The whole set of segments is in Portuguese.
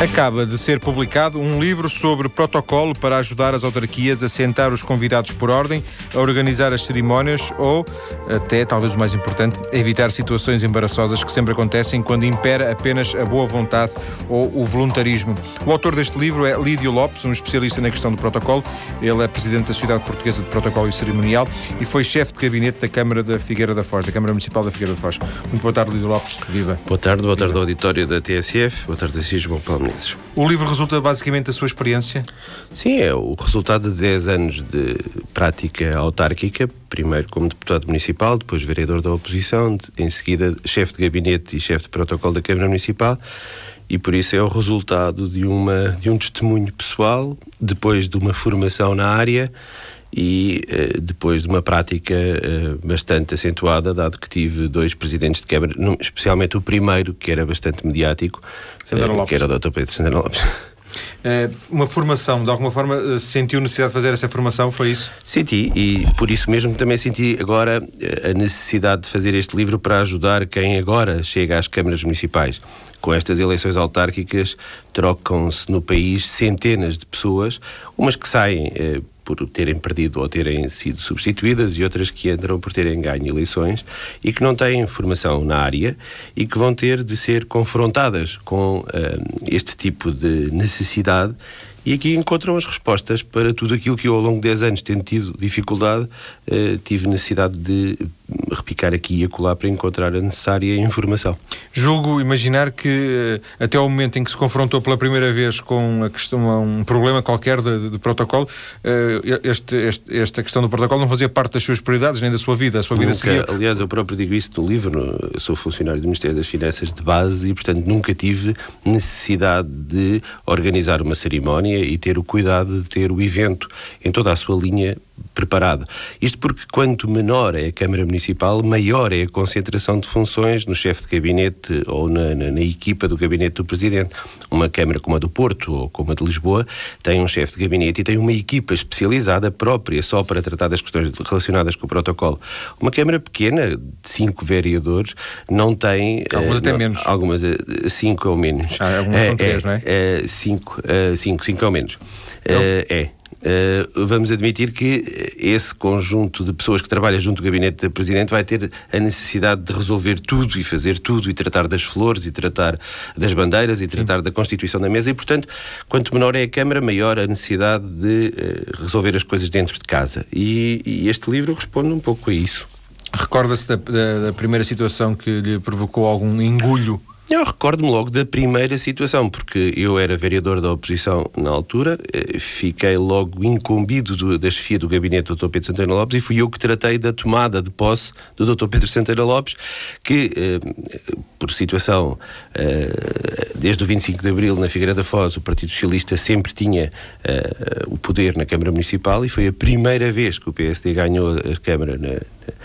Acaba de ser publicado um livro sobre protocolo para ajudar as autarquias a sentar os convidados por ordem, a organizar as cerimónias ou, até talvez o mais importante, evitar situações embaraçosas que sempre acontecem quando impera apenas a boa vontade ou o voluntarismo. O autor deste livro é Lídio Lopes, um especialista na questão do protocolo. Ele é presidente da Sociedade Portuguesa de Protocolo e Cerimonial e foi chefe de gabinete da Câmara da Figueira da Foz, da Câmara Municipal da Figueira da Foz. Muito boa tarde, Lídio Lopes. Viva. Boa tarde, boa tarde ao auditório da TSF, boa tarde a Cismo O livro resulta basicamente da sua experiência? Sim, é o resultado de 10 anos de prática autárquica, primeiro como deputado municipal, depois vereador da oposição, em seguida chefe de gabinete e chefe de protocolo da Câmara Municipal e por isso é o resultado de, uma, de um testemunho pessoal, depois de uma formação na área e uh, depois de uma prática uh, bastante acentuada, dado que tive dois presidentes de Câmara, especialmente o primeiro, que era bastante mediático, uh, que era o Dr. Pedro Santana Lopes. uma formação, de alguma forma sentiu necessidade de fazer essa formação, foi isso? Senti, e por isso mesmo também senti agora a necessidade de fazer este livro para ajudar quem agora chega às câmaras municipais. Com estas eleições autárquicas, trocam-se no país centenas de pessoas, umas que saem por terem perdido ou terem sido substituídas e outras que entram por terem ganho eleições e que não têm formação na área e que vão ter de ser confrontadas com uh, este tipo de necessidade. E aqui encontram as respostas para tudo aquilo que eu, ao longo de 10 anos, tendo tido dificuldade, uh, tive necessidade de repicar aqui e acolá para encontrar a necessária informação. Julgo imaginar que eh, até ao momento em que se confrontou pela primeira vez com a questão, um problema qualquer de, de protocolo, eh, este, este, esta questão do protocolo não fazia parte das suas prioridades nem da sua vida. A sua vida nunca. Aliás, eu próprio digo isso no livro. Eu sou funcionário do Ministério das Finanças de base e, portanto, nunca tive necessidade de organizar uma cerimónia e ter o cuidado de ter o evento em toda a sua linha preparado. Isto porque quanto menor é a Câmara Municipal, maior é a concentração de funções no chefe de gabinete ou na, na, na, equipa do gabinete do Presidente. Uma Câmara como a do Porto ou como a de Lisboa tem um chefe de gabinete e tem uma equipa especializada própria só para tratar das questões relacionadas com o protocolo. Uma Câmara pequena, de cinco vereadores, não tem... Algumas uh, até não, menos. Algumas, uh, cinco ou menos. Ah, algumas são três, não é? é cinco, cinco, cinco ou menos. é. Uh, vamos admitir que esse conjunto de pessoas que trabalha junto do gabinete do Presidente vai ter a necessidade de resolver tudo e fazer tudo e tratar das flores e tratar das bandeiras e tratar Sim. da constituição da mesa e, portanto, quanto menor é a Câmara, maior a necessidade de uh, resolver as coisas dentro de casa. E, e, este livro responde um pouco a isso. Recorda-se da, da, da primeira situação que lhe provocou algum engulho eu recordo-me logo da primeira situação, porque eu era vereador da oposição na altura, eh, fiquei logo incumbido do, da chefia do gabinete do Dr. Pedro Santana Lopes e fui eu que tratei da tomada de posse do Dr. Pedro Santana Lopes, que, eh, por situação, eh, desde o 25 de Abril, na Figueira da Foz, o Partido Socialista sempre tinha o poder na Câmara Municipal e foi a primeira vez que o PSD ganhou a Câmara na,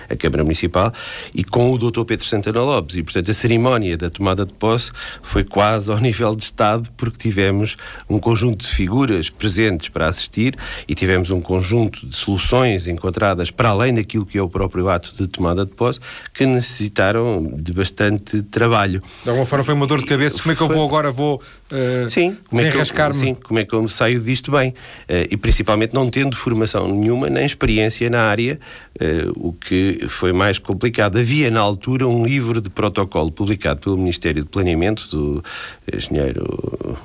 a Câmara Municipal e com o Dr. Pedro Santana Lopes. E, portanto, a cerimónia da tomada de posse foi quase ao nível de Estado, porque tivemos um conjunto de figuras presentes para assistir e tivemos um conjunto de soluções encontradas para além daquilo que é o próprio ato de tomada de posse, que necessitaram de bastante trabalho. De alguma forma foi uma dor de cabeça. Como é que eu vou agora? Vou uh, sim, como é que sim, como é que eu saio disto bem? Uh, e principalmente não tendo formação nenhuma, nem experiência na área, uh, o que foi mais complicado. Havia na altura um livro de protocolo publicado pelo Ministério de Planeamento do engenheiro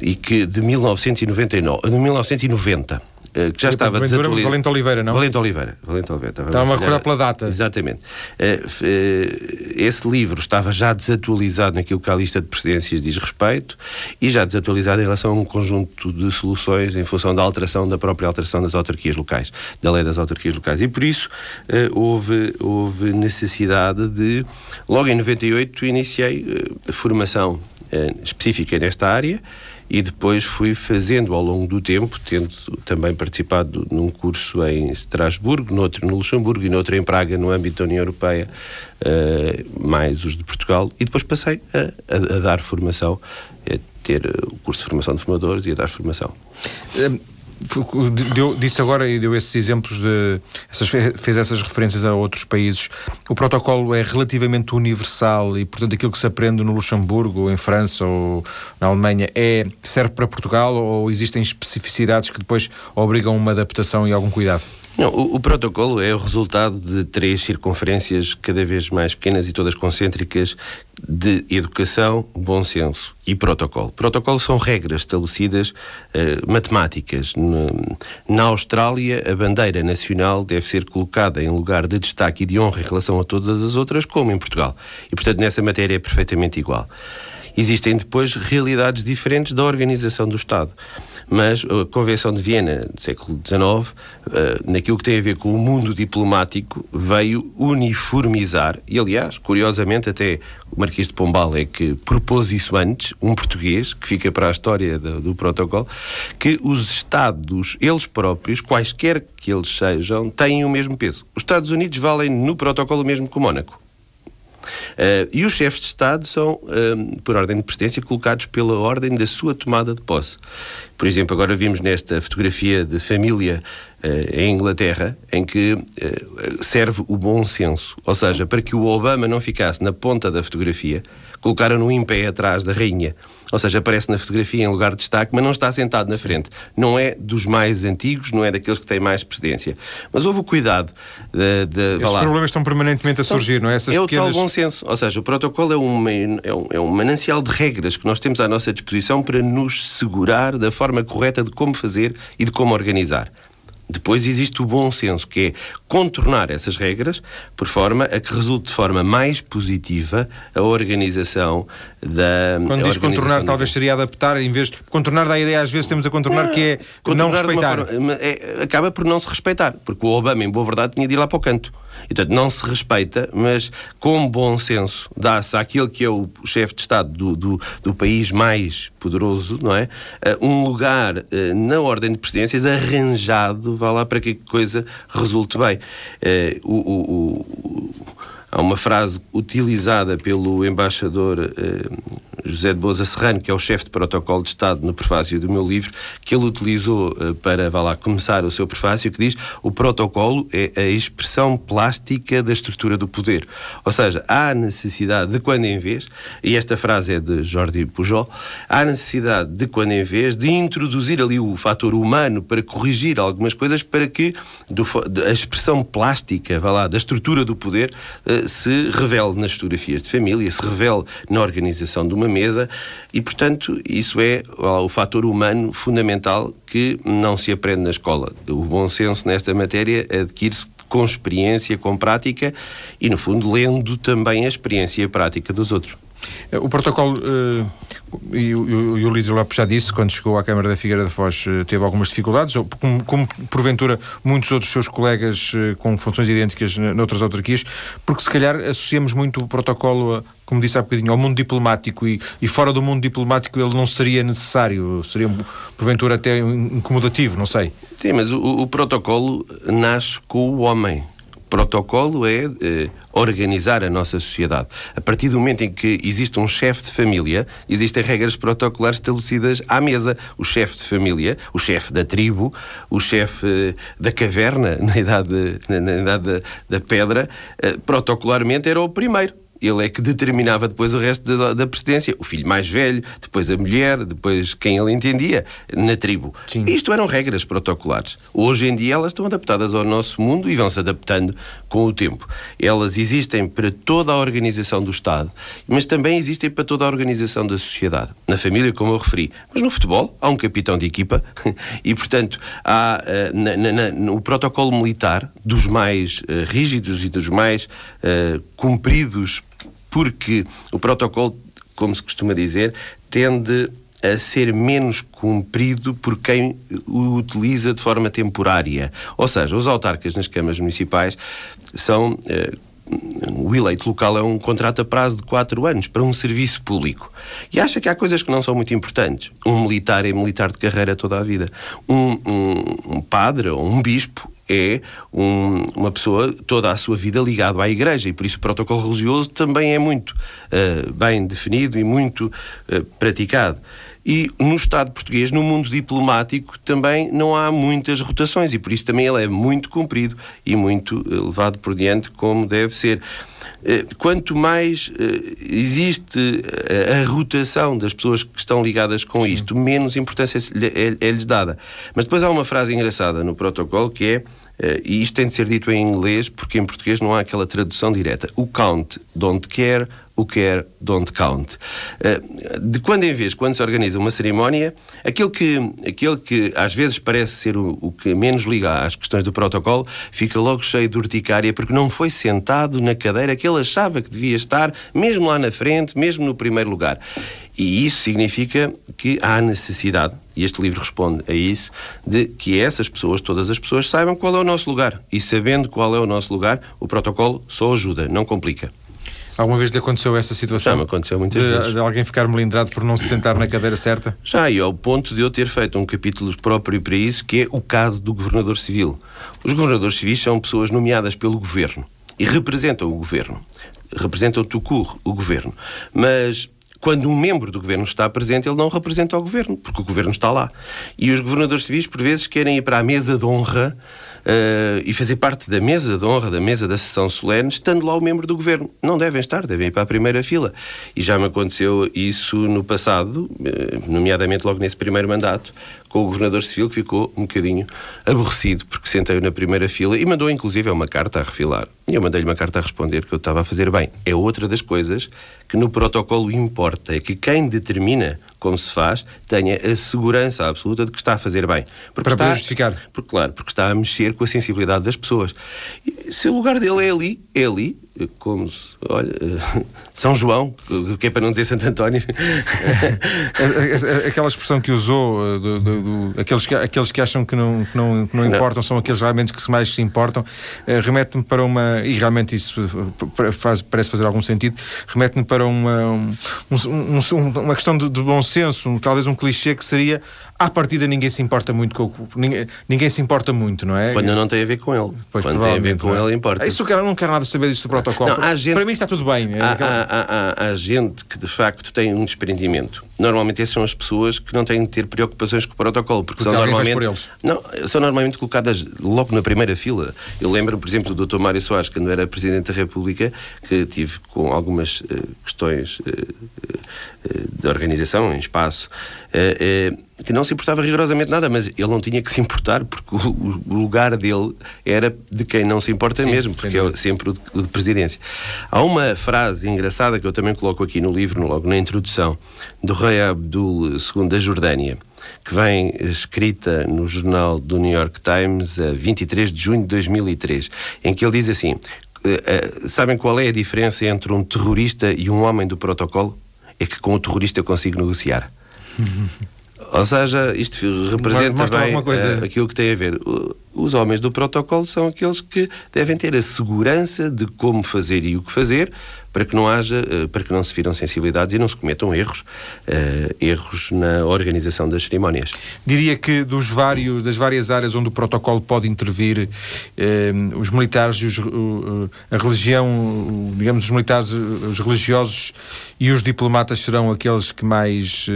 e que de 1999, de 1990 eh, que já estava desatualizado. Valente Oliveira, não? Valente Oliveira. Valente Oliveira. Estava a recordar pela data. Exatamente. Eh, eh, esse livro estava já desatualizado naquilo que a lista de presidências diz respeito e já desatualizado em relação a um conjunto de soluções em função da alteração, da própria alteração das autarquias locais, da lei das autarquias locais. E por isso houve, houve necessidade de, logo em 98, iniciei a formação específica nesta área e depois fui fazendo ao longo do tempo, tendo também participado num curso em Estrasburgo, noutro no Luxemburgo e noutro em Praga, no âmbito da União Europeia, uh, mais os de Portugal, e depois passei a, a, a dar formação, a ter o curso de formação de formadores e a dar formação. Um deu, disse agora e deu esses exemplos de. Essas, fez essas referências a outros países. O protocolo é relativamente universal e, portanto, aquilo que se aprende no Luxemburgo, em França ou na Alemanha é, serve para Portugal ou existem especificidades que depois obrigam uma adaptação e algum cuidado? Não, o, o, protocolo é o resultado de três circunferências cada vez mais pequenas e todas concêntricas de educação, bom senso e protocolo. Protocolo são regras estabelecidas uh, matemáticas. Na, na, Austrália, a bandeira nacional deve ser colocada em lugar de destaque e de honra em relação a todas as outras, como em Portugal. E, portanto, nessa matéria é perfeitamente igual. Existem depois realidades diferentes da organização do Estado. Mas a Convenção de Viena, do século XIX, eh, naquilo que tem a ver com o mundo diplomático, veio uniformizar, e aliás, curiosamente, até o Marquês de Pombal é que propôs isso antes, um português, que fica para a história do, do protocolo, que os Estados, eles próprios, quaisquer que eles sejam, têm o mesmo peso. Os Estados Unidos valem no protocolo mesmo que o Mónaco. Uh, e os chefes de Estado são, uh, por ordem de precedência, colocados pela ordem da sua tomada de posse. Por exemplo, agora vimos nesta fotografia de família uh, em Inglaterra, em que serve o bom senso. Ou seja, para que o Obama não ficasse na ponta da fotografia, colocaram-no em pé atrás da rainha. Ou seja, aparece na fotografia em lugar de destaque, mas não está sentado na frente. Não é dos mais antigos, não é daqueles que têm mais precedência. Mas houve o cuidado de. de Esses problemas estão permanentemente a então, surgir, não é? Essas é pequenas... o tal bom senso. Ou seja, o protocolo é, uma, é, um, é um manancial de regras que nós temos à nossa disposição para nos segurar da forma correta de como fazer e de como organizar. Depois existe o bom senso, que é contornar essas regras por forma a que resulte de forma mais positiva a organização da. Quando diz contornar, talvez seria adaptar, em vez de. Contornar dá a ideia, às vezes temos a contornar, que é não respeitar. Forma, é, acaba por não se respeitar, porque o Obama, em boa verdade, tinha de ir lá para o canto. E, portanto, não se respeita, mas com bom senso dá-se àquele que é o chefe de Estado do, do, do, país mais poderoso, não é? Uh, um lugar uh, na ordem de presidências arranjado, vá lá para que a coisa resulte bem. Uh, o, o, o, há uma frase utilizada pelo embaixador José de Boza Serrano, que é o chefe de protocolo de Estado no prefácio do meu livro, que ele utilizou uh, para, vá lá, começar o seu prefácio, que diz o protocolo é a expressão plástica da estrutura do poder. Ou seja, há necessidade de quando em vez, e esta frase é de Jordi Pujol, há necessidade de quando em vez de introduzir ali o fator humano para corrigir algumas coisas para que do, a expressão plástica, vá lá, da estrutura do poder se revele nas fotografias de família, se revele na organização de uma mesa e, portanto, isso é o fator humano fundamental que não se aprende na escola. O bom senso nesta matéria adquire-se com experiência, com prática e, no fundo, lendo também a experiência e a prática dos outros. O protocolo, uh, e, o Lídio Lopes já disse, quando chegou à Câmara da Figueira de Foz, uh, teve algumas dificuldades, como, como, porventura muitos outros seus colegas com funções idênticas noutras autarquias, porque se calhar associamos muito o protocolo, a, como disse há bocadinho, ao mundo diplomático e, e, fora do mundo diplomático ele não seria necessário, seria porventura até incomodativo, não sei. Sim, mas o, o protocolo nasce com o homem protocolo é eh, organizar a nossa sociedade. A partir do momento em que existe um chefe de família, existem regras protocolares estabelecidas à mesa. O chefe de família, o chefe da tribo, o chefe eh, da caverna, na idade, na, na idade da, da pedra, eh, protocolarmente era o primeiro ele é que determinava depois o resto da, da presidência. O filho mais velho, depois a mulher, depois quem ele entendia na tribo. Sim. Isto eram regras protocolares. Hoje em dia elas estão adaptadas ao nosso mundo e vão se adaptando com o tempo. Elas existem para toda a organização do Estado, mas também existem para toda a organização da sociedade. Na família, como eu referi. Mas no futebol há um capitão de equipa e, portanto, há uh, na, na, no protocolo militar dos mais uh, rígidos e dos mais uh, cumpridos porque o protocolo, como se costuma dizer, tende a ser menos cumprido por quem o utiliza de forma temporária. Ou seja, os autarcas nas câmaras municipais são. Eh, o eleito local é um contrato a prazo de 4 anos para um serviço público. E acha que há coisas que não são muito importantes. Um militar é militar de carreira toda a vida. Um, um, um padre ou um bispo é um, uma pessoa toda a sua vida ligada à Igreja e por isso o protocolo religioso também é muito uh, bem definido e muito uh, praticado. E no Estado português, no mundo diplomático, também não há muitas rotações e por isso também ele é muito comprido e muito eh, levado por diante como deve ser. Eh, quanto mais eh, existe a rotação das pessoas que estão ligadas com Sim. isto, menos importância é-lhes dada. Mas depois há uma frase engraçada no protocolo que é e isto tem de ser dito em inglês porque em português não há aquela tradução direta. O count don't care, o quer don't count. Eh, de quando em vez, quando se organiza uma cerimónia, aquele que, aquele que às vezes parece ser o, o que menos liga às questões do protocolo, fica logo cheio de urticária porque não foi sentado na cadeira que ele achava que devia estar, mesmo lá na frente, mesmo no primeiro lugar. E isso significa que há necessidade, e este livro responde a isso, de que essas pessoas, todas as pessoas, saibam qual é o nosso lugar. E sabendo qual é o nosso lugar, o protocolo só ajuda, não complica. Alguma vez lhe aconteceu essa situação? Já me aconteceu muitas de, vezes. De alguém ficar melindrado por não se sentar na cadeira certa? Já, e ao ponto de eu ter feito um capítulo próprio para isso, que é o caso do governador civil. Os governadores civis são pessoas nomeadas pelo governo e representam o governo. Representam Tucur, o governo. Mas quando um membro do governo está presente, ele não representa o governo, porque o governo está lá. E os governadores civis, por vezes, querem ir para a mesa de honra uh, e fazer parte da mesa de honra, da mesa da sessão solene, estando lá o membro do governo. Não devem estar, devem ir para a primeira fila. E já me aconteceu isso no passado, uh, nomeadamente logo nesse primeiro mandato, com o governador civil que ficou um bocadinho aborrecido porque sentei na primeira fila e mandou inclusive uma carta a refilar. E eu mandei-lhe uma carta a responder que eu estava a fazer bem. É outra das coisas que no protocolo importa, é que quem determina como se faz tenha a segurança absoluta de que está a fazer bem. Porque Para está, justificar. Porque, claro, porque está a mexer com a sensibilidade das pessoas. E, se o lugar dele é ali, é ali, como se, olha, São João, que é para não dizer Santo António. Aquela expressão que usou, do, do, do, aqueles, que, aqueles que acham que não, que não, que não importam não. são aqueles realmente que mais se importam, eh, remete-me para uma, e realmente isso faz, parece fazer algum sentido, remete-me para uma, um, um, uma questão de, de bom senso, um, talvez um clichê que seria à partida ninguém se importa muito com ninguém, ninguém se importa muito, não é? Quando não tem a ver com ele. Pois, Quando tem a ver com é? ele, importa. Isso eu não quero nada saber disto do protocolo. Não, gente, para mim está tudo bem. Há, há, há, há, gente que de facto tem um desprendimento. Normalmente essas são as pessoas que não têm de ter preocupações com o protocolo, porque, porque são normalmente não são normalmente colocadas logo na primeira fila. Eu lembro, por exemplo, do Dr. Mário Soares quando era presidente da República, que tive com algumas uh, questões uh, uh, de organização em espaço que não se importava rigorosamente nada, mas ele não tinha que se importar, porque o, lugar dele era de quem não se importa Sim, mesmo, porque é sempre o de, o de, presidência. Há uma frase engraçada que eu também coloco aqui no livro, logo na introdução, do rei Abdul II da Jordânia, que vem escrita no jornal do New York Times a 23 de junho de 2003, em que ele diz assim: eh, eh, Sabem qual é a diferença entre um terrorista e um homem do protocolo? É que com o terrorista eu consigo negociar. Ou seja, isto representa bem uh, aquilo que tem a ver. Os homens do protocolo são aqueles que devem ter a segurança de como fazer e o que fazer para que não haja, uh, para que não se viram sensibilidades e não se cometam erros, uh, erros na organização das cerimónias. Diria que dos vários, das várias áreas onde o protocolo pode intervir, os militares, os, a religião, digamos, os militares, os religiosos e os diplomatas serão aqueles que mais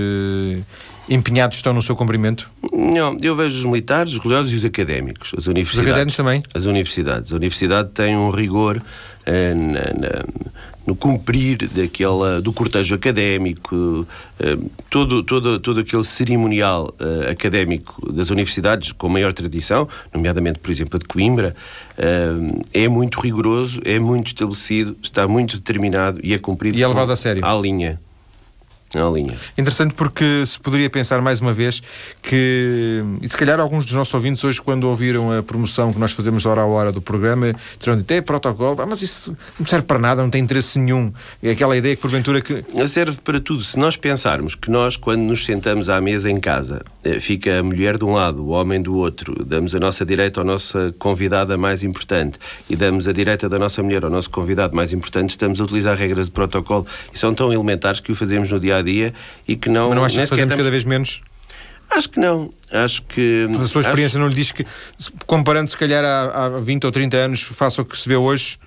empenhados estão no seu cumprimento? Não, eu vejo os militares, os religiosos e os académicos. As universidades. Os académicos também? As universidades. A universidade tem um rigor eh, na, na, no cumprir daquela, do cortejo académico, eh, todo, todo, todo aquele cerimonial eh, académico das universidades com maior tradição, nomeadamente, por exemplo, a de Coimbra, eh, é muito rigoroso, é muito estabelecido, está muito determinado e é cumprido e é levado a sério. à linha na linha. Interessante porque se poderia pensar mais uma vez que, e se calhar alguns dos nossos ouvintes hoje, quando ouviram a promoção que nós fazemos hora a hora do programa, terão dito, é protocolo, ah, mas isso não serve para nada, não tem interesse nenhum. É aquela ideia que porventura que... Serve para tudo. Se nós pensarmos que nós, quando nos sentamos à mesa em casa, eh, fica a mulher de um lado, o homem do outro, damos a nossa direita à nossa convidada mais importante e damos a direita da nossa mulher ao nosso convidado mais importante, estamos a utilizar regras de protocolo e são tão elementares que o fazemos no dia a dia e que não. Mas não acha que fazemos cada vez menos? Acho que não. Acho que. Mas a sua experiência acho... não lhe diz que, comparando se calhar há, há 20 ou 30 anos, faça o que se vê hoje.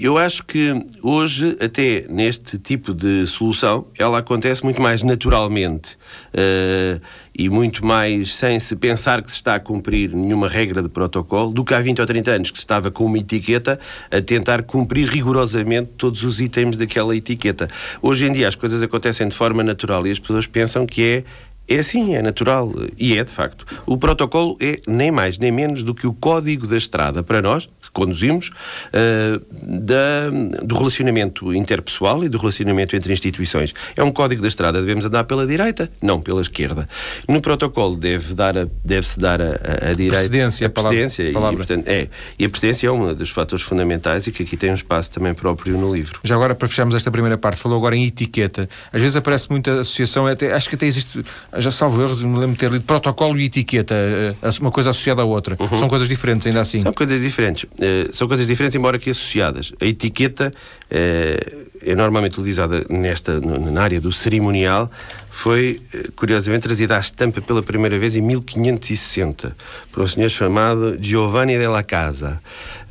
Eu acho que hoje, até neste tipo de solução, ela acontece muito mais naturalmente uh, e muito mais sem se pensar que se está a cumprir nenhuma regra de protocolo do que há 20 ou 30 anos que se estava com uma etiqueta a tentar cumprir rigorosamente todos os itens daquela etiqueta. Hoje em dia as coisas acontecem de forma natural e as pessoas pensam que é é assim, é natural e é de facto. O protocolo é nem mais nem menos do que o código da estrada para nós, que conduzimos, uh, da, do relacionamento interpessoal e do relacionamento entre instituições. É um código da estrada, devemos andar pela direita, não pela esquerda. No protocolo deve dar a, deve-se dar a, a, a direita. Precedência, a precedência. Palavra, E, portanto, é, e a precedência é um dos fatores fundamentais e que aqui tem um espaço também próprio no livro. Já agora, para fecharmos esta primeira parte, falou agora em etiqueta. Às vezes aparece muita associação, até, acho que até existe já salvo erro, me lembro de ter lido protocolo e etiqueta, eh, uma coisa associada à outra. Uhum. São coisas diferentes, ainda assim. São coisas diferentes. Uh, são coisas diferentes, embora que associadas. A etiqueta uh, é normalmente utilizada nesta, na área do cerimonial, foi, curiosamente, trazida à estampa pela primeira vez em 1560, por um senhor chamado Giovanni della Casa.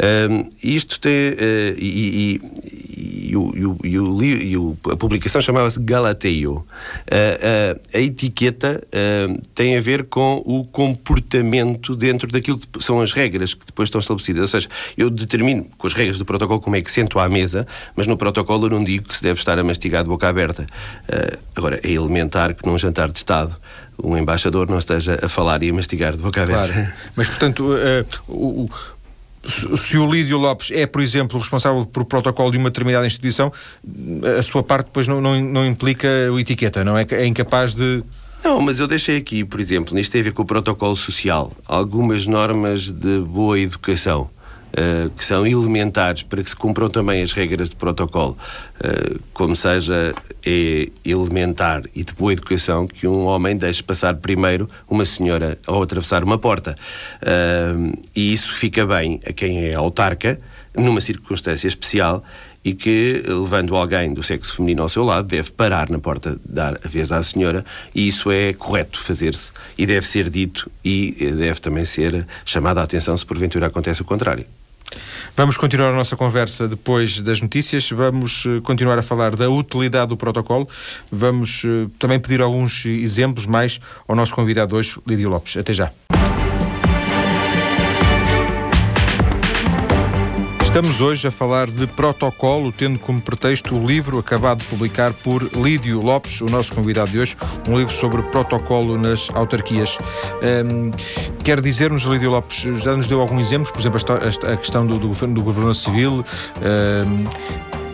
Um, isto tem. Uh, e, e, e, o, e, o, e, o, a publicação chamava-se Galateio. Uh, uh, a etiqueta tem a ver com o comportamento dentro daquilo que são as regras que depois estão estabelecidas. Ou seja, eu determino com as regras do protocolo como é que sento à mesa, mas no protocolo eu não digo que se deve estar a mastigar de boca aberta. agora, é elementar que num jantar de Estado um embaixador não esteja a falar e a mastigar de boca aberta. Claro. Mas, portanto, uh, o, se o Lídio Lopes é, por exemplo, responsável por protocolo de uma determinada instituição, a sua parte depois não, não, não implica o etiqueta, não é? É incapaz de. Não, mas eu deixei aqui, por exemplo, nisto tem a ver com o protocolo social, algumas normas de boa educação. Uh, que são elementares para que se cumpram também as regras de protocolo, uh, como seja é elementar e de boa educação que um homem deixe passar primeiro uma senhora ao atravessar uma porta. Uh, e isso fica bem a quem é autarca, numa circunstância especial, e que, levando alguém do sexo feminino ao seu lado, deve parar na porta, dar a vez à senhora, e isso é correto fazer-se, e deve ser dito, e deve também ser chamada a atenção se porventura acontece o contrário. Vamos continuar a nossa conversa depois das notícias. Vamos eh, continuar a falar da utilidade do protocolo. Vamos eh, também pedir alguns exemplos mais ao nosso convidado hoje, Lídio Lopes. Até já. Estamos hoje a falar de protocolo, tendo como pretexto o livro acabado de publicar por Lídio Lopes, o nosso convidado de hoje, um livro sobre protocolo nas autarquias. Um, quer dizer-nos, Lídio Lopes, já nos deu alguns exemplos, por exemplo, a, questão do, do, do governador civil.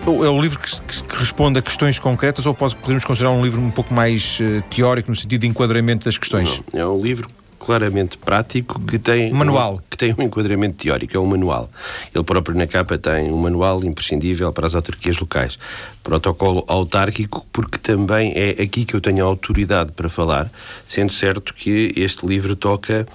Um, é um livro que, que, responde a questões concretas ou pode, podemos considerar um livro um pouco mais uh, teórico no sentido de enquadramento das questões? Não, é um livro claramente prático que tem manual. um, que tem um enquadramento teórico é um manual. Ele próprio na capa tem um manual imprescindível para as autarquias locais protocolo autárquico porque também é aqui que eu tenho autoridade para falar sendo certo que este livro toca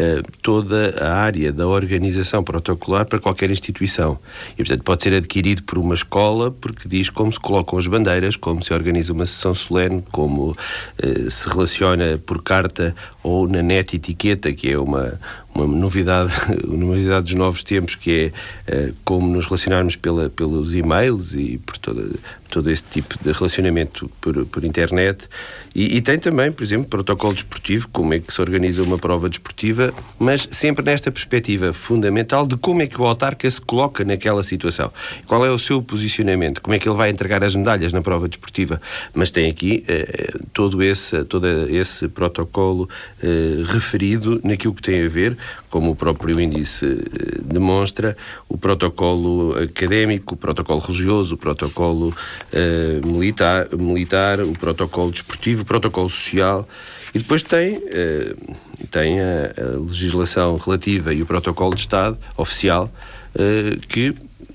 eh, toda a área da organização protocolar para qualquer instituição. E, portanto, pode ser adquirido por uma escola porque diz como se colocam as bandeiras, como se organiza uma sessão solene, como uh, se relaciona por carta ou na net etiqueta, que é uma, uma novidade, uma novidade dos novos tempos, que é uh, como nos relacionarmos pela, pelos e-mails e por toda, todo esse tipo de relacionamento por, por internet. E, e, tem também, por exemplo, protocolo desportivo, como é que se organiza uma prova desportiva, mas sempre nesta perspectiva fundamental de como é que o autarca se coloca naquela situação. Qual é o seu posicionamento, como é que ele vai entregar as medalhas na prova desportiva. Mas tem aqui eh, todo, esse, todo esse protocolo eh, referido naquilo que tem a ver, como o próprio índice eh, demonstra, o protocolo académico, o protocolo religioso, o protocolo uh, militar, militar, o protocolo desportivo, o protocolo social. E depois tem, uh, tem a, a, legislação relativa e o protocolo de Estado oficial uh, que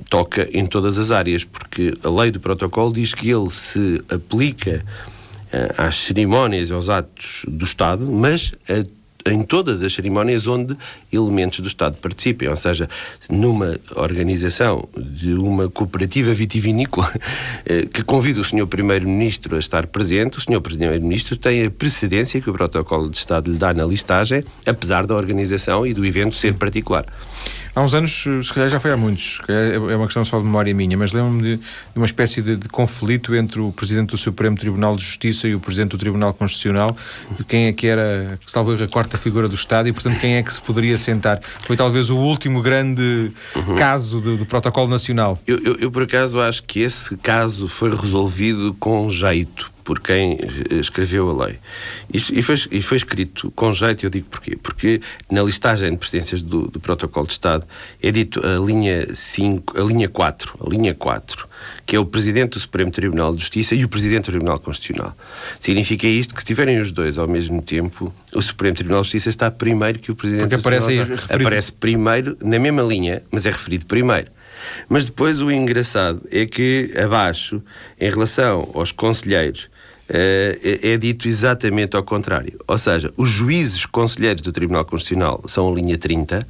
toca em todas as áreas, porque a lei do protocolo diz que ele se aplica às cerimónias e aos atos do Estado, mas a em todas as cerimónias onde elementos do Estado participem, ou seja, numa organização de uma cooperativa vitivinícola eh, que convida o Sr. Primeiro-Ministro a estar presente, o Sr. Primeiro-Ministro tem a precedência que o protocolo de Estado lhe dá na listagem, apesar da organização e do evento ser particular. Há uns anos, se calhar já foi há muitos, é uma questão só de memória minha, mas lembro-me de, de, uma espécie de, de, conflito entre o Presidente do Supremo Tribunal de Justiça e o Presidente do Tribunal Constitucional, de quem é que era, talvez a quarta figura do Estado e, portanto, quem é que se poderia sentar. Foi talvez o último grande uhum. caso do, do, protocolo nacional. Eu, eu, eu, por acaso, acho que esse caso foi resolvido com jeito por quem escreveu a lei. E, foi, e foi escrito com jeito, eu digo porquê? Porque na listagem de presidências do, do protocolo de Estado é dito a linha 5, a linha 4, a linha 4, que é o Presidente do Supremo Tribunal de Justiça e o Presidente do Tribunal Constitucional. Significa isto que se tiverem os dois ao mesmo tempo, o Supremo Tribunal de Justiça está primeiro que o Presidente Porque do aparece Tribunal. Aí, aparece primeiro na mesma linha, mas é referido primeiro. Mas depois o engraçado é que abaixo, em relação aos conselheiros é, é dito exatamente ao contrário. Ou seja, os juízes conselheiros do Tribunal Constitucional são a linha 30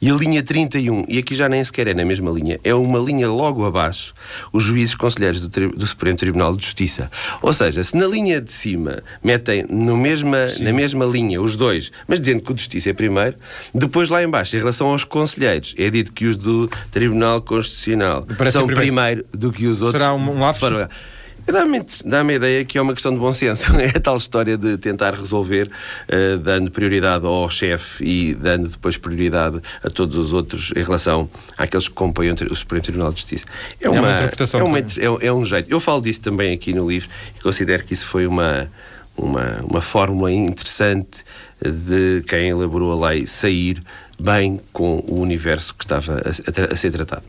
e a linha 31, e aqui já nem sequer é na mesma linha, é uma linha logo abaixo, os juízes conselheiros do, do Supremo Tribunal de Justiça. Ou seja, se na linha de cima metem no mesma, na mesma linha os dois, mas dizendo que o de Justiça é primeiro, depois lá embaixo, em relação aos conselheiros, é dito que os do Tribunal Constitucional são primeiro. primeiro. do que os outros. Será um, um lapso? Dá-me dá a ideia que é uma questão de bom senso. É a tal história de tentar resolver uh, dando prioridade ao chefe e dando depois prioridade a todos os outros em relação àqueles que compõem o Supremo Tribunal de Justiça. É uma, é uma interpretação. É, uma, é, é um jeito. Eu falo disso também aqui no livro e considero que isso foi uma, uma, uma fórmula interessante de quem elaborou a lei sair bem com o universo que estava a, a, a ser tratado.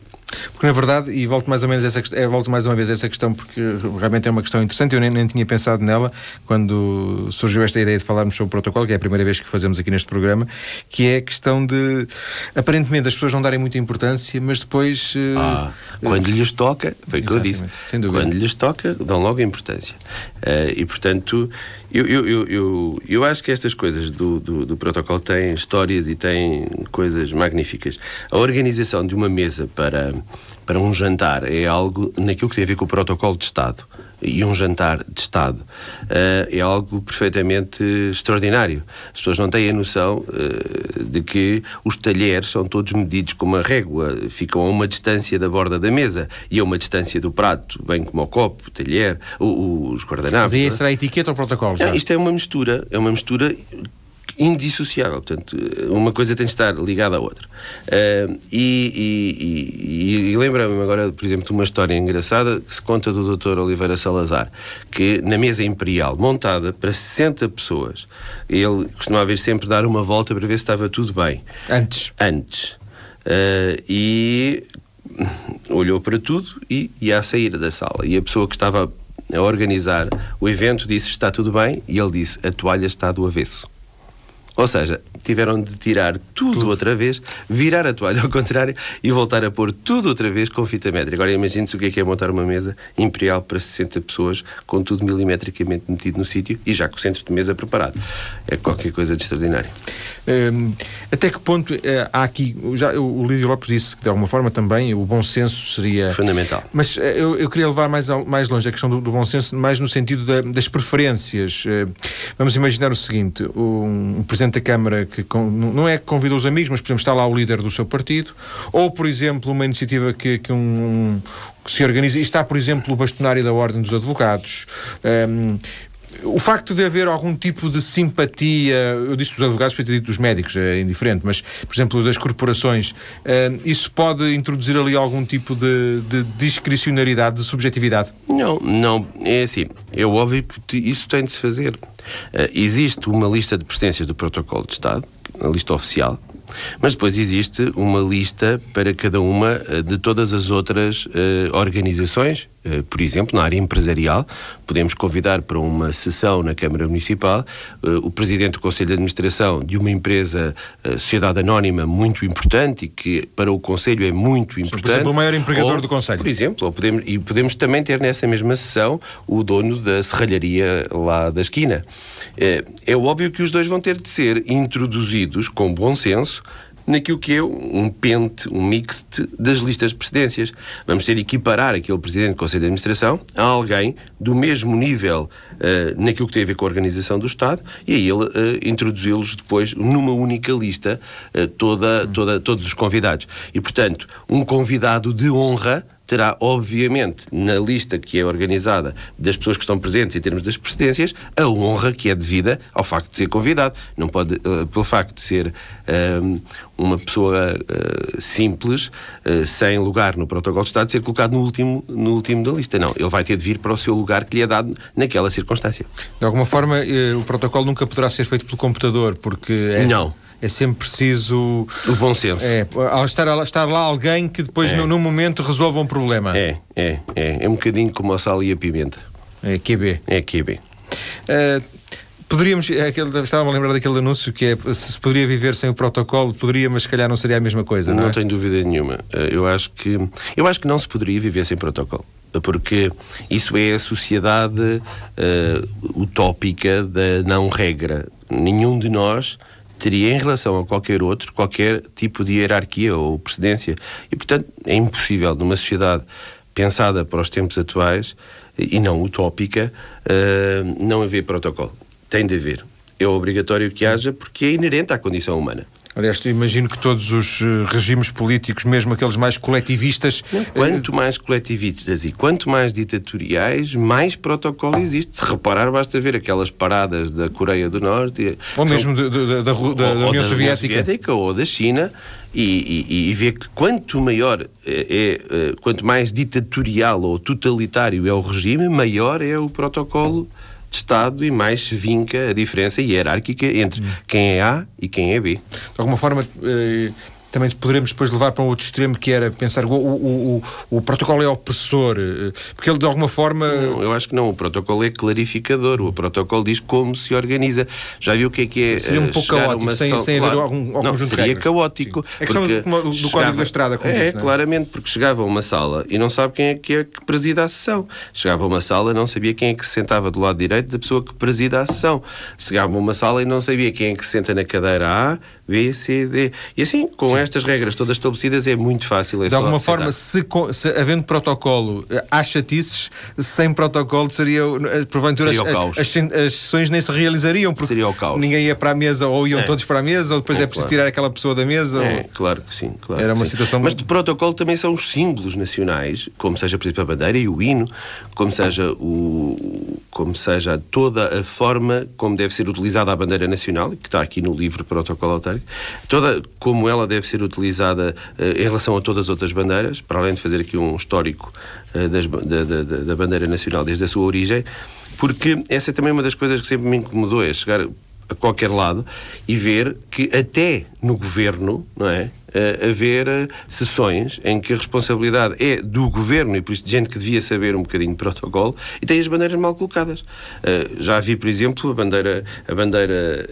Porque, na verdade, e volto mais ou menos essa, é, volto mais uma vez a essa questão, porque realmente é uma questão interessante, eu nem, nem, tinha pensado nela quando surgiu esta ideia de falarmos sobre o protocolo, que é a primeira vez que fazemos aqui neste programa, que é a questão de, aparentemente, as pessoas não darem muita importância, mas depois... Eh, ah, quando lhes toca, foi o que eu disse, quando lhes toca, dão logo importância. Uh, e, portanto, eu, eu, eu, eu, eu acho que estas coisas do, do, do, protocolo têm histórias e têm coisas magníficas. A organização de uma mesa para, para um jantar é algo naquilo que tem a ver com o protocolo de Estado e um jantar de Estado uh, é algo perfeitamente extraordinário. As pessoas não têm a noção uh, de que os talheres são todos medidos com uma régua, ficam a uma distância da borda da mesa e a uma distância do prato, bem como o copo, o talher, o, os guardanapos. Mas aí é? será etiqueta ou protocolo? Já? isto é uma mistura, é uma mistura indissociável. Portanto, uma coisa tem de estar ligada à outra. Uh, e, e, e, e lembra-me agora, por exemplo, de uma história engraçada que se conta do Dr. Oliveira Salazar, que na mesa imperial, montada para 60 pessoas, ele costumava vir sempre dar uma volta para ver se estava tudo bem. Antes. Antes. Uh, e olhou para tudo e ia à saída da sala. E a pessoa que estava a organizar o evento disse está tudo bem e ele disse a toalha está do avesso. Ou seja, tiveram de tirar tudo, tudo, outra vez, virar a toalha ao contrário e voltar a pôr tudo outra vez com fita métrica. Agora imagine-se o que é, que é montar uma mesa imperial para 60 pessoas com tudo milimetricamente metido no sítio e já com o centro de mesa preparado. É qualquer coisa de extraordinário. Hum, até que ponto eh, há aqui, já o Lídio Lopes disse que de alguma forma também o bom senso seria... Fundamental. Mas eh, eu, eu queria levar mais, mais longe a questão do, do bom senso, mais no sentido da, das preferências. Eh, vamos imaginar o seguinte, um, um Presidente da Câmara que não é que convida os amigos, mas, por exemplo, está lá o líder do seu partido, ou, por exemplo, uma iniciativa que, que um, que se organiza, e está, por exemplo, o bastonário da Ordem dos Advogados. Um, o facto de haver algum tipo de simpatia, eu disse dos advogados, podia ter dito dos médicos, é indiferente, mas, por exemplo, das corporações, isso pode introduzir ali algum tipo de, de discricionariedade, de subjetividade? Não, não. É assim, é óbvio que isso tem de se fazer. Uh, existe uma lista de presidências do Protocolo de Estado, a lista oficial, mas depois existe uma lista para cada uma eh, de todas as outras uh, organizações, uh, por exemplo, na área empresarial, podemos convidar para uma sessão na Câmara Municipal uh, o Presidente do Conselho de Administração de uma empresa, sociedade anónima muito importante e que para o Conselho é muito importante. Por exemplo, o maior empregador ou, do Conselho. Por exemplo, ou podemos, e podemos também ter nessa mesma sessão o dono da serralharia lá da esquina. É óbvio que os dois vão ter de ser introduzidos com bom senso naquilo que é um pente, um mixte das listas de presidências. Vamos ter que equiparar aquele presidente do Conselho de Administração a alguém do mesmo nível uh, naquilo que tem a ver com a organização do Estado e a ele uh, introduzi-los depois numa única lista uh, toda, toda, todos os convidados. E, portanto, um convidado de honra terá, obviamente, na lista que é organizada das pessoas que estão presentes em termos das presidências, a honra que é devida ao facto de ser convidado. Não pode, uh, pelo facto de ser uh, uma pessoa uh, simples, sem lugar no protocolo de Estado, ser colocado no último, no último da lista. Não, ele vai ter de vir para o seu lugar que lhe é dado naquela circunstância. De alguma forma, o protocolo nunca poderá ser feito pelo computador, porque... É... Não é sempre preciso. O bom senso. É, estar, estar lá alguém que depois, é. no, no, momento, resolva um problema. É, é, é. É um bocadinho como a sal e a pimenta. É QB. É QB. Uh, poderíamos. É aquele, estava a lembrar daquele anúncio que é se poderia viver sem o protocolo, poderia, mas se calhar não seria a mesma coisa. Não, não é? tenho dúvida nenhuma. Eh, eu acho que eu acho que não se poderia viver sem protocolo porque isso é a sociedade uh, utópica da não regra. Nenhum de nós teria em relação a qualquer outro qualquer tipo de hierarquia ou precedência. E, portanto, é impossível numa sociedade pensada para os tempos atuais e não utópica uh, não haver protocolo. Tem de haver. É obrigatório que haja porque é inerente à condição humana. Aliás, imagino que todos os eh, regimes políticos, mesmo aqueles mais coletivistas. Não, quanto mais coletivistas e quanto mais ditatoriais, mais protocolo existe. Se reparar, basta ver aquelas paradas da Coreia do Norte. Ou mesmo da, da, da, ou, da União Soviética. Soviética. Ou da China. E, e, e ver que quanto maior é, é, é, quanto mais ditatorial ou totalitário é o regime, maior é o protocolo de Estado e mais se vinca a diferença hierárquica entre quem é A e quem é B. De alguma forma, eh, também poderemos depois levar para um outro extremo que era pensar o, o, o, o protocolo é opressor, eh, porque ele de alguma forma. Não, eu acho que não, o protocolo é clarificador, o protocolo diz como se organiza. Já viu o que é que é. Seria um pouco caótico, sem, sem claro, haver algum, algum não, seria caótico. Sim. É questão do, do chegava, código da estrada, como É, disse, é? claramente, porque chegava a uma sala e não sabe quem é que é que presida a sessão. Chegava a uma sala e não sabia quem é que se sentava do lado direito da pessoa que presida a sessão. Chegava a uma sala e não sabia quem é que se senta na cadeira A, B, C, D. E assim, com Sim. estas regras todas estabelecidas, é muito fácil. É de alguma forma, se, se, havendo protocolo, eh, há chatices, sem protocolo seria, eh, porventura, seria as, as, as, sessões nem se realizariam, porque ninguém ia para a mesa, ou iam é. todos para a mesa, ou depois é, é preciso claro. tirar aquela pessoa da mesa. É, ou... claro que sim. Claro Era uma sim. situação... Mas de protocolo também são os símbolos nacionais, como seja, por exemplo, a bandeira e o hino, como seja, o, como seja toda a forma como deve ser utilizada a bandeira nacional, que está aqui no livro Protocolo Autárquico, toda como ela deve ser utilizada uh, em relação a todas as outras bandeiras, para além de fazer aqui um histórico uh, das, da, da, da, bandeira nacional desde a sua origem, porque essa é também uma das coisas que sempre me incomodou, é chegar a qualquer lado e ver que até no governo, não é? Uh, haver uh, sessões em que a responsabilidade é do governo e por isso de gente que devia saber um bocadinho de protocolo e tem as bandeiras mal colocadas. Uh, já vi, por exemplo, a bandeira, a bandeira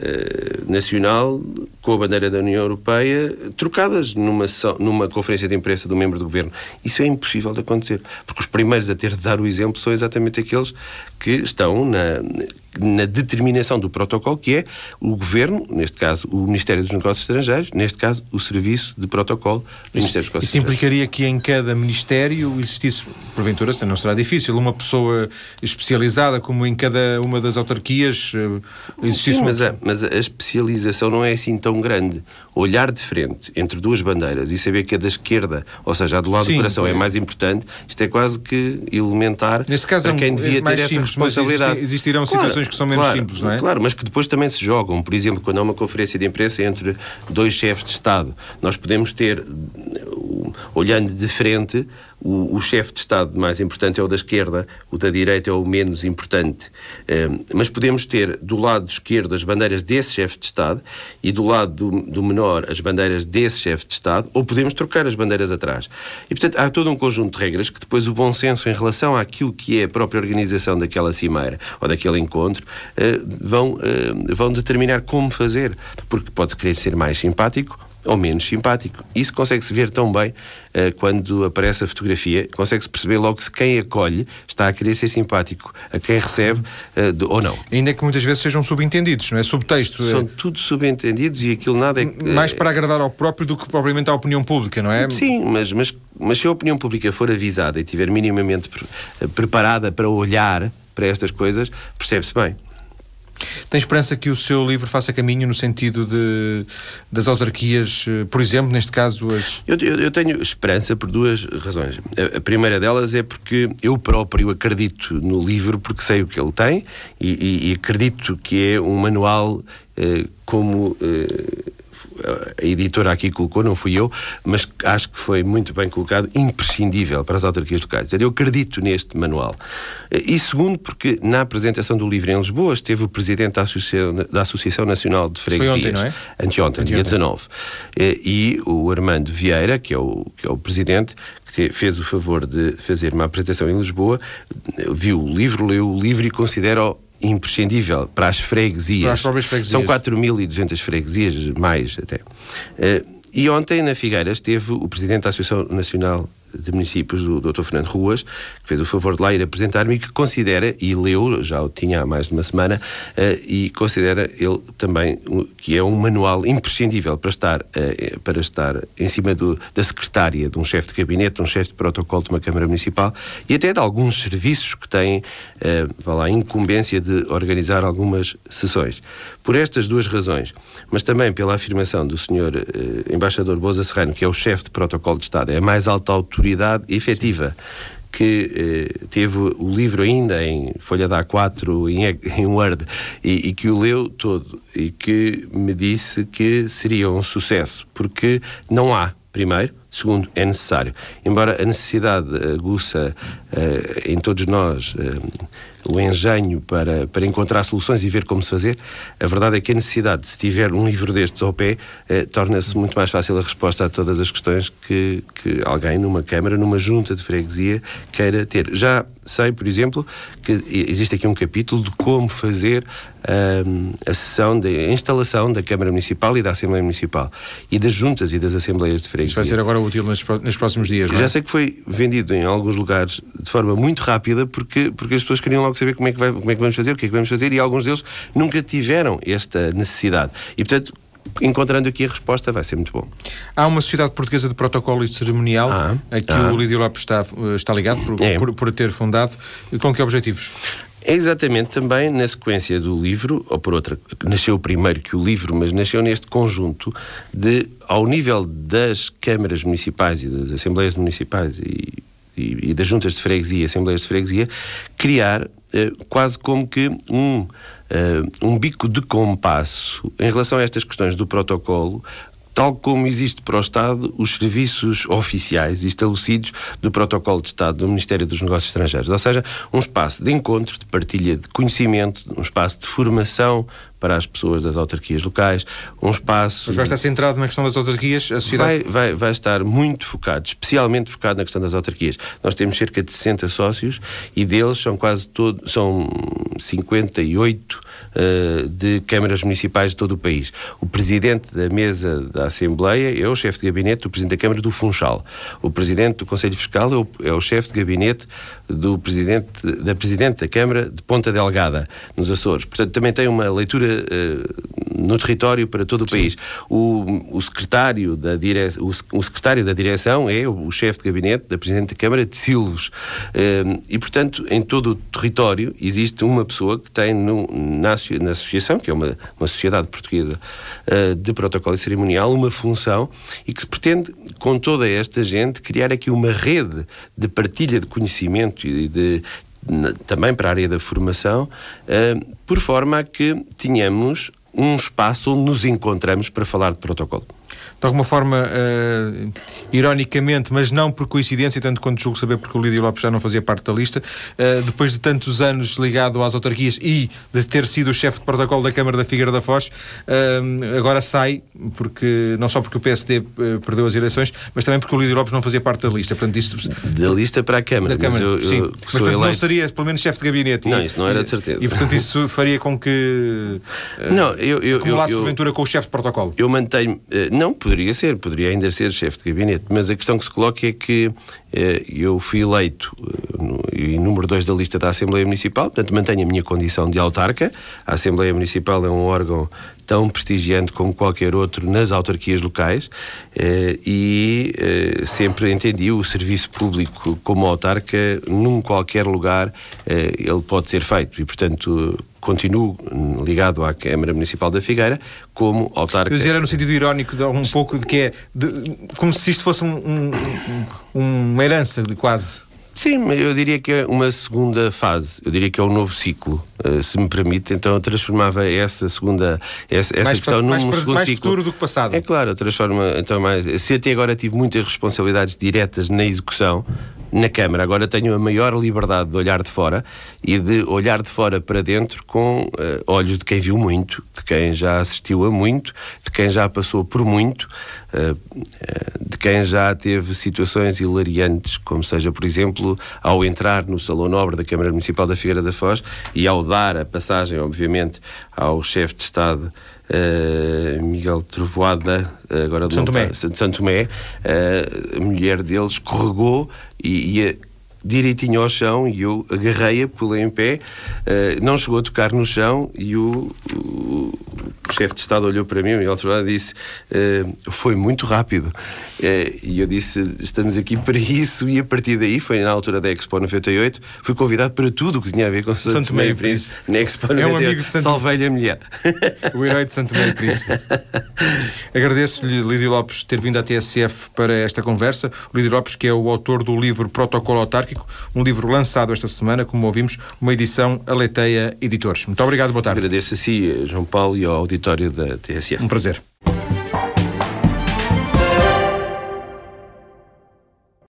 nacional com a bandeira da União Europeia trocadas numa, numa conferência de imprensa do membro do governo. Isso é impossível de acontecer, porque os primeiros a ter de dar o exemplo são exatamente aqueles que estão na, na determinação do protocolo, que é o governo, neste caso o Ministério dos Negócios Estrangeiros, neste caso o Serviço de protocolo do Ministério dos Negócios Isso implicaria que em cada Ministério existisse, porventura, não será difícil, uma pessoa especializada, como em cada uma das autarquias eh, existisse Sim, mas, a, mas a especialização não é assim tão grande. Olhar de frente entre duas bandeiras e saber que a da esquerda, ou seja, a do lado Sim, do coração, é. é mais importante, isto é quase que elementar Nesse caso, para é quem devia é ter essa simples, responsabilidade. existirão claro, situações que são menos claro, simples, não é? Claro, mas que depois também se jogam. Por exemplo, quando há uma conferência de imprensa entre dois chefes de Estado, nós podemos ter, olhando de frente, o, o chefe de Estado mais importante é o da esquerda, o da direita é o menos importante. Um, mas podemos ter do lado esquerdo as bandeiras desse chefe de Estado e do lado do, do, menor as bandeiras desse chefe de Estado, ou podemos trocar as bandeiras atrás. E, portanto, há todo um conjunto de regras que depois o bom senso em relação àquilo que é a própria organização daquela cimeira ou daquele encontro uh, vão, uh, vão determinar como fazer. Porque pode-se querer ser mais simpático ou menos simpático. Isso consegue-se ver tão bem uh, quando aparece a fotografia, consegue-se perceber logo se quem acolhe está a querer ser simpático a quem recebe uh, de, ou não. Ainda que muitas vezes sejam subentendidos, não é? Subtexto. São é... tudo subentendidos e aquilo nada é. Mais para agradar ao próprio do que propriamente à opinião pública, não é? Sim, mas, mas, mas se a opinião pública for avisada e estiver minimamente preparada para olhar para estas coisas, percebe-se bem. Tem esperança que o seu livro faça caminho no sentido de, das autarquias, eh, por exemplo, neste caso as... Eu, eu, tenho esperança por duas razões. A, a, primeira delas é porque eu próprio acredito no livro porque sei o que ele tem e, e, e acredito que é um manual eh, como... Eh, a editora aqui colocou, não fui eu, mas acho que foi muito bem colocado, imprescindível para as autarquias locais. Eu acredito neste manual. E segundo, porque na apresentação do livro em Lisboa esteve o presidente da Associação, da Associação Nacional de Freguesias. Foi ontem, não é? Anteontem, dia 19. E o Armando Vieira, que é o, que é o presidente, que fez o favor de fazer uma apresentação em Lisboa, viu o livro, leu o livro e considera imprescindível para as freguesias. Para as próprias freguesias. São 4.200 freguesias, mais até. Uh, e ontem, na Figueira, esteve o Presidente da Associação Nacional de Municípios, o Dr. Fernando Ruas, que fez o favor de lá ir apresentar-me e que considera, e leu, já o tinha há mais de uma semana, uh, e considera ele também que é um manual imprescindível para estar, uh, para estar em cima do, da secretária, de um chefe de gabinete, de um chefe de protocolo de uma Câmara Municipal e até de alguns serviços que têm, uh, lá, incumbência de organizar algumas sessões. Por estas duas razões, mas também pela afirmação do Sr. Uh, Embaixador Boza Serrano, que é o chefe de protocolo de Estado, é a mais alta autoridade efetiva. Sim que eh, teve o livro ainda em folha da A4, em, em Word, e, e, que o leu todo, e que me disse que seria um sucesso, porque não há, primeiro, segundo, é necessário. Embora a necessidade aguça eh, em todos nós eh, o engenho para, para encontrar soluções e ver como se fazer, a verdade é que a necessidade, se tiver um livro destes ao pé, eh, torna-se muito mais fácil a resposta a todas as questões que, que alguém numa Câmara, numa junta de freguesia, queira ter. Já sei, por exemplo, que existe aqui um capítulo de como fazer um, a sessão de instalação da Câmara Municipal e da Assembleia Municipal e das juntas e das Assembleias de Freguesia. Isso vai ser agora útil nos, nos próximos dias, não é? Já sei que foi vendido em alguns lugares de forma muito rápida porque, porque as pessoas queriam logo saber como é, que vai, como é que vamos fazer, o que é que vamos fazer e alguns deles nunca tiveram esta necessidade. E, portanto, encontrando aqui a resposta, vai ser muito bom. Há uma Sociedade Portuguesa de Protocolo e cerimonial ah, a que ah. o Lídio Lopes está, está ligado por, é. por, por ter fundado. Com que objetivos? É exatamente também na sequência do livro, ou por outra, nasceu primeiro que o livro, mas nasceu neste conjunto de, ao nível das câmaras municipais e das assembleias municipais e, e, e das juntas de freguesia, assembleias de freguesia, criar eh, quase como que um uh, um bico de compasso em relação a estas questões do protocolo, tal como existe para o Estado os serviços oficiais estabelecidos do Protocolo de Estado do Ministério dos Negócios Estrangeiros. Ou seja, um espaço de encontro, de partilha de conhecimento, um espaço de formação para as pessoas das autarquias locais, um espaço... Mas vai estar centrado na questão das autarquias? A sociedade... vai, vai, vai estar muito focado, especialmente focado na questão das autarquias. Nós temos cerca de 60 sócios e deles são quase todos, são 58 eh, de câmaras municipais de todo o país. O presidente da mesa da Assembleia é o chefe de gabinete do presidente da Câmara do Funchal. O presidente do Conselho Fiscal é o, é o chefe de gabinete do presidente, da presidente da Câmara de Ponta Delgada, nos Açores. Portanto, também tem uma leitura uh, no território para todo o país. O, o secretário da dire... o, o, secretário da direção é o, o chefe de gabinete da presidente da Câmara de Silves. Uh, e, portanto, em todo o território existe uma pessoa que tem no, na, na associação, que é uma, uma sociedade portuguesa uh, de protocolo e cerimonial, uma função e que se pretende, com toda esta gente, criar aqui uma rede de partilha de conhecimento e de, também para a área da formação, eh, por forma a que tenhamos um espaço onde nos encontramos para falar de protocolo de alguma forma, uh, ironicamente, mas não por coincidência, tanto quanto julgo saber porque o Lídio Lopes já não fazia parte da lista, uh, depois de tantos anos ligado às autarquias e de ter sido o chefe de protocolo da Câmara da Figueira da Foz, uh, agora sai, porque, não só porque o PSD perdeu as eleições, mas também porque o Lídio Lopes não fazia parte da lista. Portanto, isto... Da lista para a Câmara. Da Câmara, mas eu, sim. Eu, mas, portanto, eleito... não seria, pelo menos, chefe de gabinete. Não, e, isso não era de certeza. E, portanto, isso faria com que... não, eu... eu acumulasse, porventura, com o chefe de protocolo. Eu mantenho... não, poderia ser, poderia ainda ser chefe de gabinete, mas a questão que se coloca é que eh, eu fui eleito eh, no, em número 2 da lista da Assembleia Municipal, portanto mantenho a minha condição de autarca. A Assembleia Municipal é um órgão tão prestigiante como qualquer outro nas autarquias locais eh, e eh, sempre entendi o serviço público como autarca, num qualquer lugar eh, ele pode ser feito e, portanto, continuo ligado à Câmara Municipal da Figueira como autarca. Eu era no sentido irónico, de, um pouco de que é de, como se isto fosse um, um, um, uma herança de quase. Sim, eu diria que é uma segunda fase, eu diria que é um novo ciclo, uh, se me permite. Então eu transformava essa segunda, essa, essa mais questão mais, num mais, segundo mais ciclo. futuro do que passado. É claro, eu transformo então mais. Se até agora tive muitas responsabilidades diretas na execução, na Câmara. Agora tenho a maior liberdade de olhar de fora e de olhar de fora para dentro com uh, olhos de quem viu muito, de quem já assistiu a muito, de quem já passou por muito, uh, uh, de quem já teve situações hilariantes, como seja, por exemplo, ao entrar no Salão Nobre da Câmara Municipal da Figueira da Foz e ao dar a passagem, obviamente, ao chefe de Estado Uh, Miguel Trovoada, agora de Santo Tomé, de Santo Tomé a mulher dele escorregou e ia direitinho ao chão e eu agarrei-a, pulei em pé, uh, não chegou a tocar no chão e o, o, o chefe de Estado olhou para mim, o Miguel Trovoada, disse foi muito rápido. e eu disse, estamos aqui para isso e a partir daí, foi na altura da Expo 98, fui convidado para tudo o que tinha a ver com Santo, Santo e Príncipe. Na Expo 98, é um amigo de Santo... salvei-lhe a mulher. O herói de Santo e Príncipe. Agradeço-lhe, Lídio Lopes, ter vindo à TSF para esta conversa. O Lídio Lopes, que é o autor do livro Protocolo Autárquico, um livro lançado esta semana, como ouvimos, uma edição Aleteia Editores. Muito obrigado, boa tarde. Agradeço a si, João Paulo, e ao auditório da TSF. Um prazer.